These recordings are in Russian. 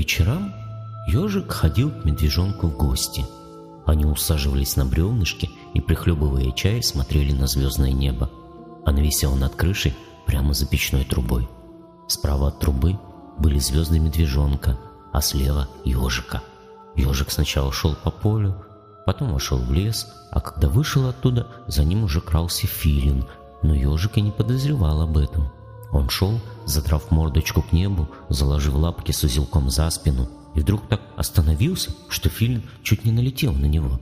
Вечерам ежик ходил к медвежонку в гости. Они усаживались на бревнышке и, прихлебывая чай, смотрели на звездное небо. Оно висело над крышей прямо за печной трубой. Справа от трубы были звезды медвежонка, а слева — ежика. Ежик сначала шел по полю, потом вошел в лес, а когда вышел оттуда, за ним уже крался филин, но ежик и не подозревал об этом. Он шел, задрав мордочку к небу, заложив лапки с узелком за спину, и вдруг так остановился, что филин чуть не налетел на него.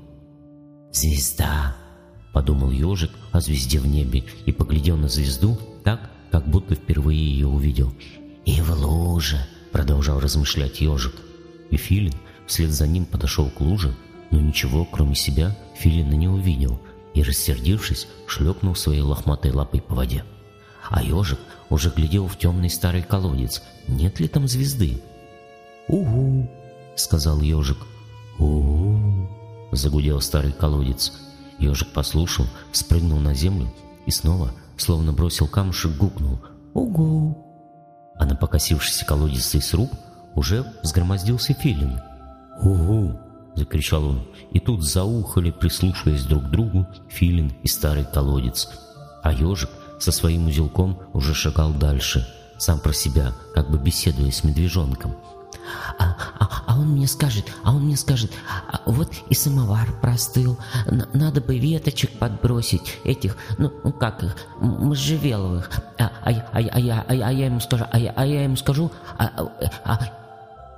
«Звезда!» — подумал ежик о звезде в небе и поглядел на звезду так, как будто впервые ее увидел. «И в луже!» — продолжал размышлять ежик. И филин вслед за ним подошел к луже, но ничего, кроме себя, филина не увидел и, рассердившись, шлепнул своей лохматой лапой по воде. А ежик уже глядел в темный старый колодец, нет ли там звезды. «Угу!» — сказал ежик. «Угу!» — загудел старый колодец. Ежик послушал, спрыгнул на землю и снова, словно бросил камушек, гукнул «Угу!». А на покосившийся колодецный сруб уже взгромоздился филин. «Угу!» — закричал он, и тут заухали, прислушиваясь друг к другу, филин и старый колодец. А ежик со своим узелком уже шагал дальше, сам про себя, как бы беседуя с медвежонком. А, а, а он мне скажет, а он мне скажет, а вот и самовар простыл, Н надо бы веточек подбросить, этих, ну, ну как их, можжевеловых, а, а, а, а, я, а, а я ему скажу, а а я ему скажу, а, а, а...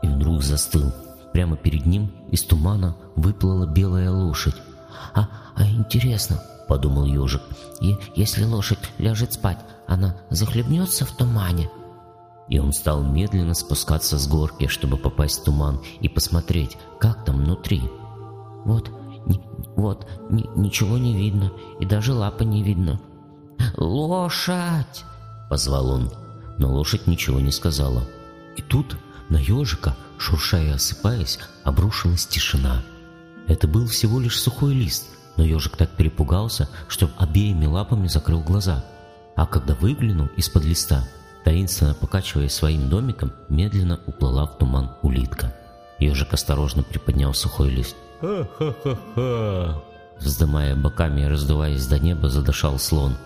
И вдруг застыл. Прямо перед ним из тумана выплыла белая лошадь. А, а интересно, подумал ежик. И если лошадь ляжет спать, она захлебнется в тумане. И он стал медленно спускаться с горки, чтобы попасть в туман и посмотреть, как там внутри. Вот, ни, вот, ни, ничего не видно, и даже лапы не видно. «Лошадь!» — позвал он, но лошадь ничего не сказала. И тут на ежика, шуршая и осыпаясь, обрушилась тишина. Это был всего лишь сухой лист — но ежик так перепугался, что обеими лапами закрыл глаза. А когда выглянул из-под листа, таинственно покачивая своим домиком, медленно уплыла в туман улитка. Ежик осторожно приподнял сухой лист. «Ха-ха-ха-ха!» Вздымая боками и раздуваясь до неба, задышал слон.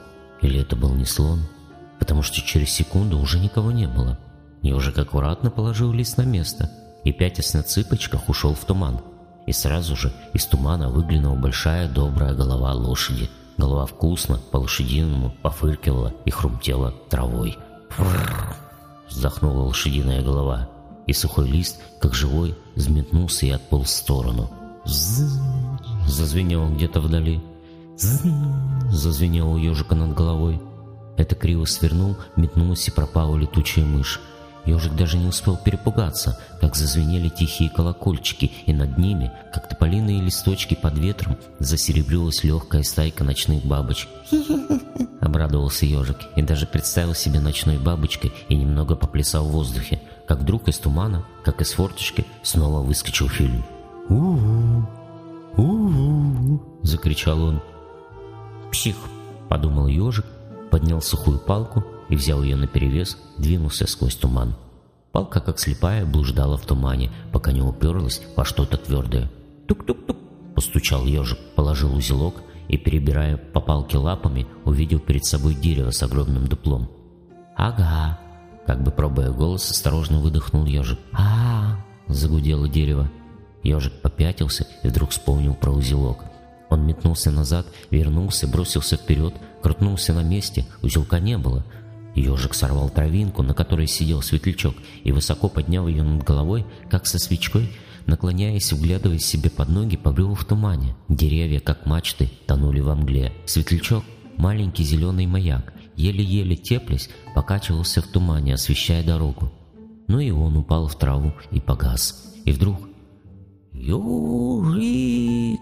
Или это был не слон? Потому что через секунду уже никого не было. Ежик аккуратно положил лист на место и, пятясь на цыпочках, ушел в туман. И сразу же из тумана выглянула большая добрая голова лошади. Голова вкусно, по-лошадиному, пофыркивала и хрумтела травой. Фрррр! Вздохнула лошадиная голова, и сухой лист, как живой, взметнулся и отполз в сторону. Зззз! Ежик даже не успел перепугаться, как зазвенели тихие колокольчики, и над ними, как тополиные листочки под ветром, засеребрилась легкая стайка ночных бабочек. Обрадовался ежик и даже представил себе ночной бабочкой и немного поплясал в воздухе, как вдруг из тумана, как из форточки, снова выскочил фильм. «У-у! У-у!» — закричал он. «Псих!» — подумал ежик, поднял сухую палку и взял ее наперевес, двинулся сквозь туман. Палка, как слепая, блуждала в тумане, пока не уперлась во что-то твердое. «Тук-тук-тук!» — постучал ежик, положил узелок и, перебирая по палке лапами, увидел перед собой дерево с огромным дуплом. «Ага!» — как бы пробуя голос, осторожно выдохнул ежик. а загудело дерево. Ежик попятился и вдруг вспомнил про узелок. Он метнулся назад, вернулся, бросился вперед, крутнулся на месте, узелка не было — Ежик сорвал травинку, на которой сидел светлячок, и высоко поднял ее над головой, как со свечкой, наклоняясь, углядываясь себе под ноги, побрел в тумане. Деревья, как мачты, тонули во мгле. Светлячок, маленький зеленый маяк, еле-еле теплясь, покачивался в тумане, освещая дорогу. Ну и он упал в траву и погас. И вдруг... «Южик!»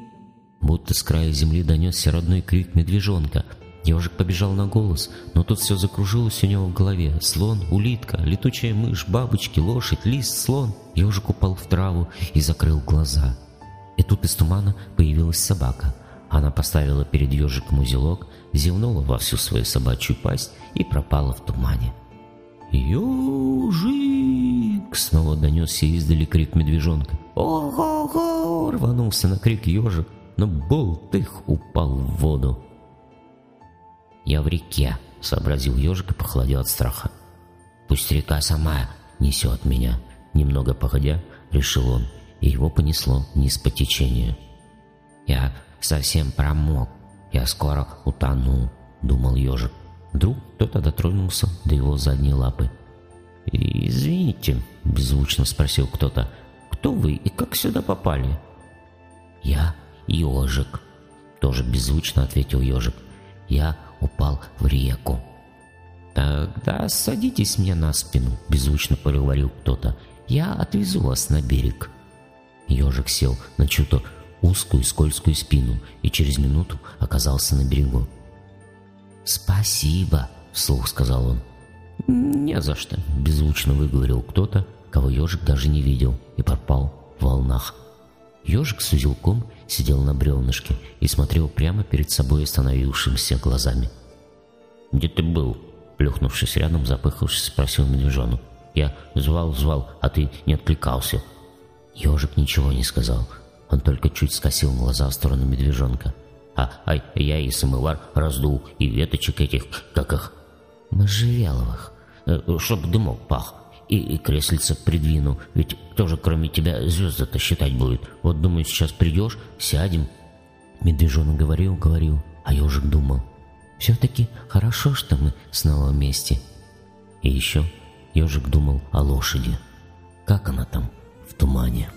Будто с края земли донесся родной крик медвежонка — Ежик побежал на голос, но тут все закружилось у него в голове. Слон, улитка, летучая мышь, бабочки, лошадь, лист, слон. Ежик упал в траву и закрыл глаза. И тут из тумана появилась собака. Она поставила перед ежиком узелок, зевнула во всю свою собачью пасть и пропала в тумане. «Ежик!» снова донесся издали крик медвежонка. «Ого-го!» — рванулся на крик ежик, но болтых упал в воду. «Я в реке», — сообразил ежик и похолодел от страха. «Пусть река сама несет меня», — немного погодя, решил он, и его понесло вниз по течению. «Я совсем промок, я скоро утону», — думал ежик. Вдруг кто-то дотронулся до его задней лапы. «Извините», — беззвучно спросил кто-то, — «кто вы и как сюда попали?» «Я ежик», — тоже беззвучно ответил ежик. «Я упал в реку». «Тогда садитесь мне на спину», — беззвучно проговорил кто-то. «Я отвезу вас на берег». Ежик сел на чью-то узкую скользкую спину и через минуту оказался на берегу. «Спасибо», — вслух сказал он. «Не за что», — беззвучно выговорил кто-то, кого ежик даже не видел, и пропал в волнах. Ежик с узелком сидел на бревнышке и смотрел прямо перед собой остановившимися глазами. «Где ты был?» — плюхнувшись рядом, запыхавшись, спросил медвежонок. «Я звал-звал, а ты не откликался». Ежик ничего не сказал, он только чуть скосил глаза в сторону медвежонка. «А, а я и самовар раздул, и веточек этих, как их, можжевеловых, э, чтоб дымок пах, и, и креслица придвину, ведь кто же кроме тебя звезды-то считать будет? Вот, думаю, сейчас придешь, сядем». Медвежонок говорил, говорил, а ежик думал, «Все-таки хорошо, что мы снова вместе». И еще ежик думал о лошади. Как она там в тумане?